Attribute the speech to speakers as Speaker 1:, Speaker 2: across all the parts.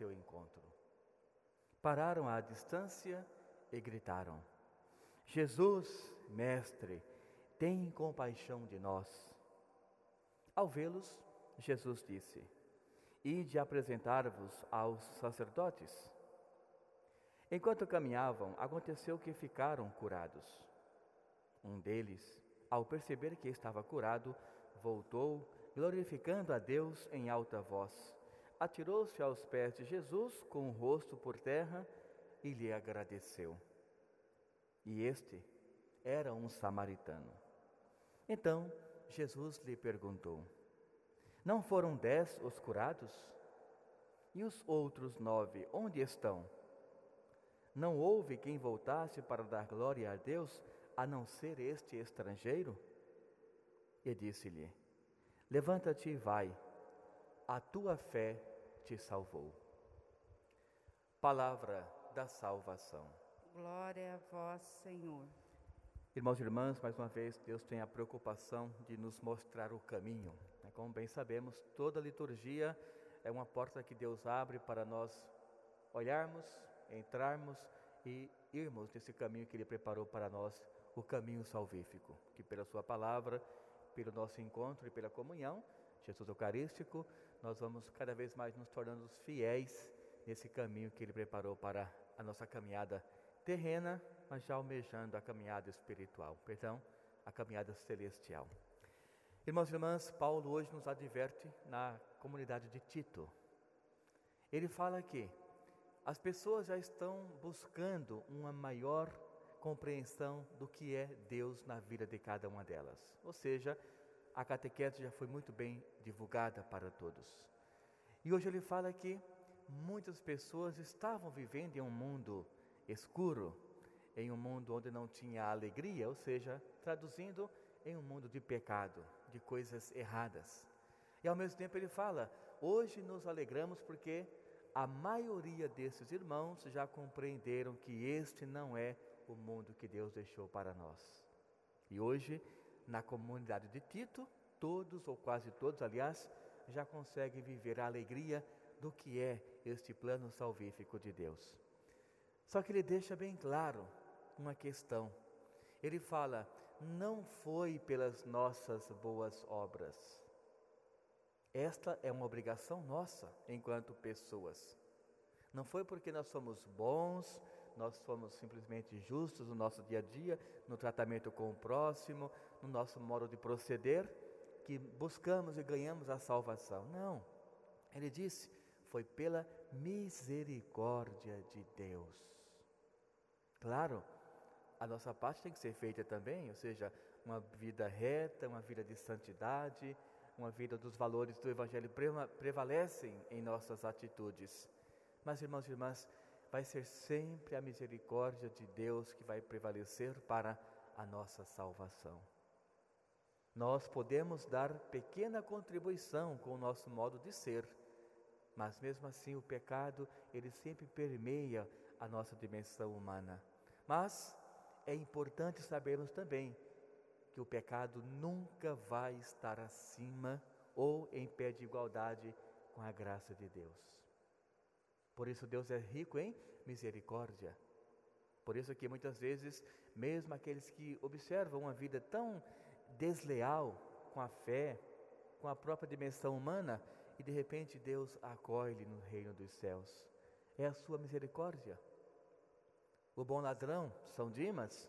Speaker 1: seu encontro. Pararam à distância e gritaram: Jesus, Mestre, tem compaixão de nós. Ao vê-los, Jesus disse: Ide apresentar-vos aos sacerdotes. Enquanto caminhavam, aconteceu que ficaram curados. Um deles, ao perceber que estava curado, voltou, glorificando a Deus em alta voz. Atirou-se aos pés de Jesus com o rosto por terra e lhe agradeceu. E este era um samaritano. Então Jesus lhe perguntou: Não foram dez os curados? E os outros nove, onde estão? Não houve quem voltasse para dar glória a Deus, a não ser este estrangeiro? E disse-lhe: Levanta-te e vai, a tua fé te salvou. Palavra da salvação.
Speaker 2: Glória a vós, Senhor.
Speaker 1: Irmãos e irmãs, mais uma vez, Deus tem a preocupação de nos mostrar o caminho. Né? Como bem sabemos, toda liturgia é uma porta que Deus abre para nós olharmos, entrarmos e irmos nesse caminho que Ele preparou para nós, o caminho salvífico, que pela Sua palavra, pelo nosso encontro e pela comunhão, Jesus Eucarístico, nós vamos cada vez mais nos tornando fiéis nesse caminho que Ele preparou para a nossa caminhada terrena, mas já almejando a caminhada espiritual, perdão, a caminhada celestial. Irmãos e irmãs, Paulo hoje nos adverte na comunidade de Tito. Ele fala que as pessoas já estão buscando uma maior compreensão do que é Deus na vida de cada uma delas. Ou seja, a catequese já foi muito bem divulgada para todos. E hoje ele fala que muitas pessoas estavam vivendo em um mundo escuro, em um mundo onde não tinha alegria, ou seja, traduzindo, em um mundo de pecado, de coisas erradas. E ao mesmo tempo ele fala: hoje nos alegramos porque a maioria desses irmãos já compreenderam que este não é o mundo que Deus deixou para nós. E hoje, na comunidade de Tito, todos ou quase todos, aliás, já conseguem viver a alegria do que é este plano salvífico de Deus. Só que ele deixa bem claro uma questão. Ele fala: não foi pelas nossas boas obras, esta é uma obrigação nossa enquanto pessoas. Não foi porque nós somos bons, nós somos simplesmente justos no nosso dia a dia, no tratamento com o próximo, no nosso modo de proceder, que buscamos e ganhamos a salvação. Não. Ele disse: foi pela misericórdia de Deus. Claro, a nossa parte tem que ser feita também, ou seja, uma vida reta, uma vida de santidade, uma vida dos valores do Evangelho prevalecem em nossas atitudes. Mas, irmãos e irmãs, vai ser sempre a misericórdia de Deus que vai prevalecer para a nossa salvação. Nós podemos dar pequena contribuição com o nosso modo de ser, mas mesmo assim o pecado, ele sempre permeia a nossa dimensão humana. Mas é importante sabermos também que o pecado nunca vai estar acima ou em pé de igualdade com a graça de Deus. Por isso Deus é rico em misericórdia. Por isso que muitas vezes, mesmo aqueles que observam uma vida tão desleal com a fé, com a própria dimensão humana, e de repente Deus acolhe no reino dos céus. É a sua misericórdia. O bom ladrão, São Dimas,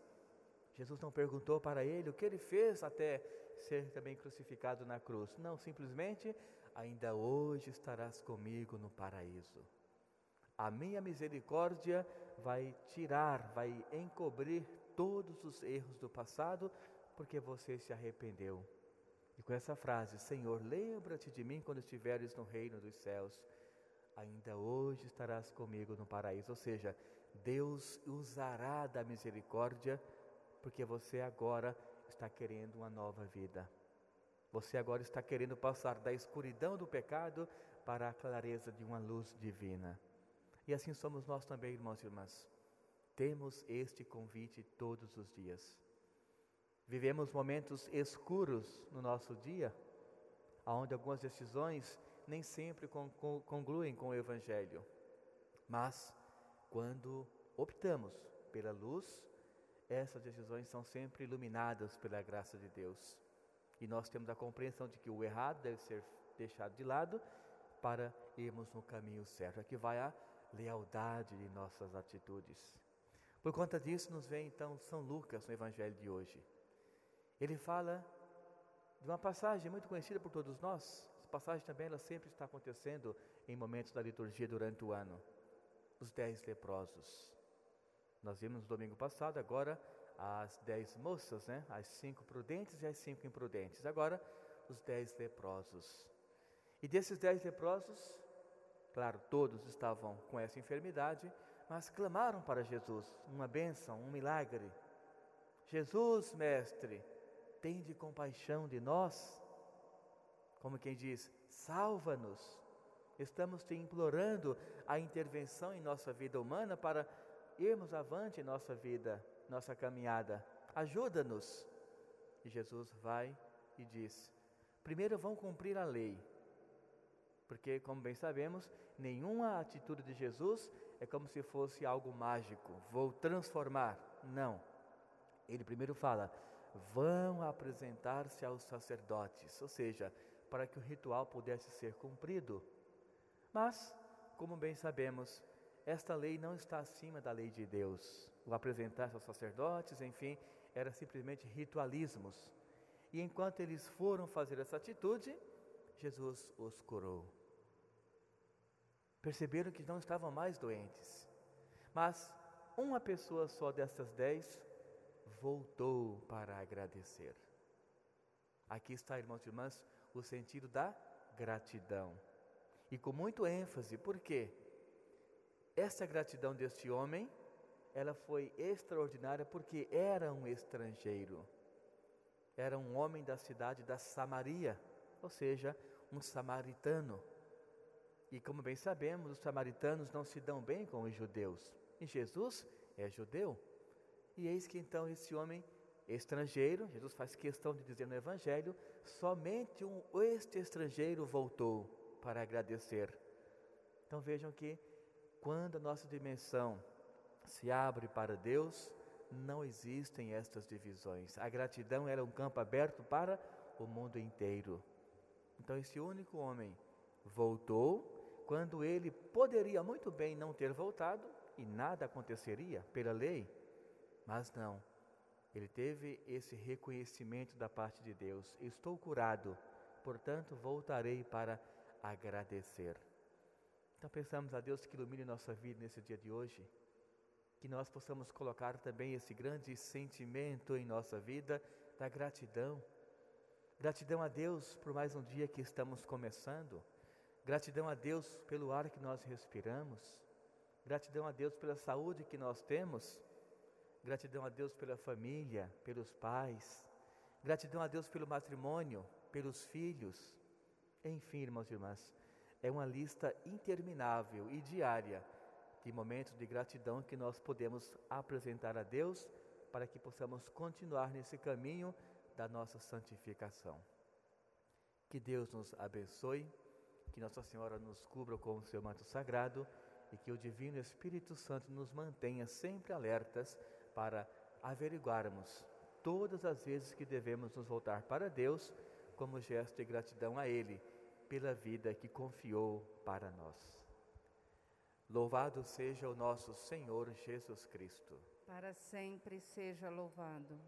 Speaker 1: Jesus não perguntou para ele o que ele fez até ser também crucificado na cruz. Não, simplesmente, ainda hoje estarás comigo no paraíso. A minha misericórdia vai tirar, vai encobrir todos os erros do passado, porque você se arrependeu. E com essa frase, Senhor, lembra-te de mim quando estiveres no reino dos céus. Ainda hoje estarás comigo no paraíso. Ou seja, Deus usará da misericórdia porque você agora está querendo uma nova vida. Você agora está querendo passar da escuridão do pecado para a clareza de uma luz divina. E assim somos nós também, irmãos e irmãs. Temos este convite todos os dias. Vivemos momentos escuros no nosso dia, onde algumas decisões nem sempre concluem com o Evangelho. Mas, quando optamos pela luz, essas decisões são sempre iluminadas pela graça de Deus. E nós temos a compreensão de que o errado deve ser deixado de lado para irmos no caminho certo. Aqui vai a lealdade de nossas atitudes. Por conta disso, nos vem então São Lucas no Evangelho de hoje. Ele fala de uma passagem muito conhecida por todos nós. Essa passagem também ela sempre está acontecendo em momentos da liturgia durante o ano. Os dez leprosos. Nós vimos no domingo passado, agora as dez moças, né? as cinco prudentes e as cinco imprudentes. Agora, os dez leprosos. E desses dez leprosos, claro, todos estavam com essa enfermidade, mas clamaram para Jesus uma bênção, um milagre. Jesus, mestre, tem de compaixão de nós. Como quem diz, salva-nos. Estamos te implorando a intervenção em nossa vida humana para irmos avante em nossa vida, nossa caminhada. Ajuda-nos. E Jesus vai e diz: primeiro vão cumprir a lei. Porque, como bem sabemos, nenhuma atitude de Jesus é como se fosse algo mágico, vou transformar. Não. Ele primeiro fala: vão apresentar-se aos sacerdotes, ou seja, para que o ritual pudesse ser cumprido. Mas, como bem sabemos, esta lei não está acima da lei de Deus. O apresentar-se aos sacerdotes, enfim, era simplesmente ritualismos. E enquanto eles foram fazer essa atitude, Jesus os curou. Perceberam que não estavam mais doentes. Mas uma pessoa só dessas dez voltou para agradecer. Aqui está, irmãos e irmãs, o sentido da gratidão. E com muito ênfase, por quê? Essa gratidão deste homem, ela foi extraordinária porque era um estrangeiro. Era um homem da cidade da Samaria, ou seja, um samaritano. E como bem sabemos, os samaritanos não se dão bem com os judeus. E Jesus é judeu. E eis que então esse homem estrangeiro, Jesus faz questão de dizer no Evangelho, somente um este estrangeiro voltou para agradecer. Então vejam que quando a nossa dimensão se abre para Deus, não existem estas divisões. A gratidão era um campo aberto para o mundo inteiro. Então esse único homem voltou quando ele poderia muito bem não ter voltado e nada aconteceria pela lei, mas não. Ele teve esse reconhecimento da parte de Deus: estou curado, portanto voltarei para agradecer. Então pensamos a Deus que ilumine nossa vida nesse dia de hoje, que nós possamos colocar também esse grande sentimento em nossa vida da gratidão. Gratidão a Deus por mais um dia que estamos começando. Gratidão a Deus pelo ar que nós respiramos. Gratidão a Deus pela saúde que nós temos. Gratidão a Deus pela família, pelos pais. Gratidão a Deus pelo matrimônio, pelos filhos. Enfim, irmãos e irmãs, é uma lista interminável e diária de momentos de gratidão que nós podemos apresentar a Deus para que possamos continuar nesse caminho da nossa santificação. Que Deus nos abençoe, que Nossa Senhora nos cubra com o seu manto sagrado e que o Divino Espírito Santo nos mantenha sempre alertas para averiguarmos todas as vezes que devemos nos voltar para Deus como gesto de gratidão a Ele pela vida que confiou para nós. Louvado seja o nosso Senhor Jesus Cristo.
Speaker 2: Para sempre seja louvado.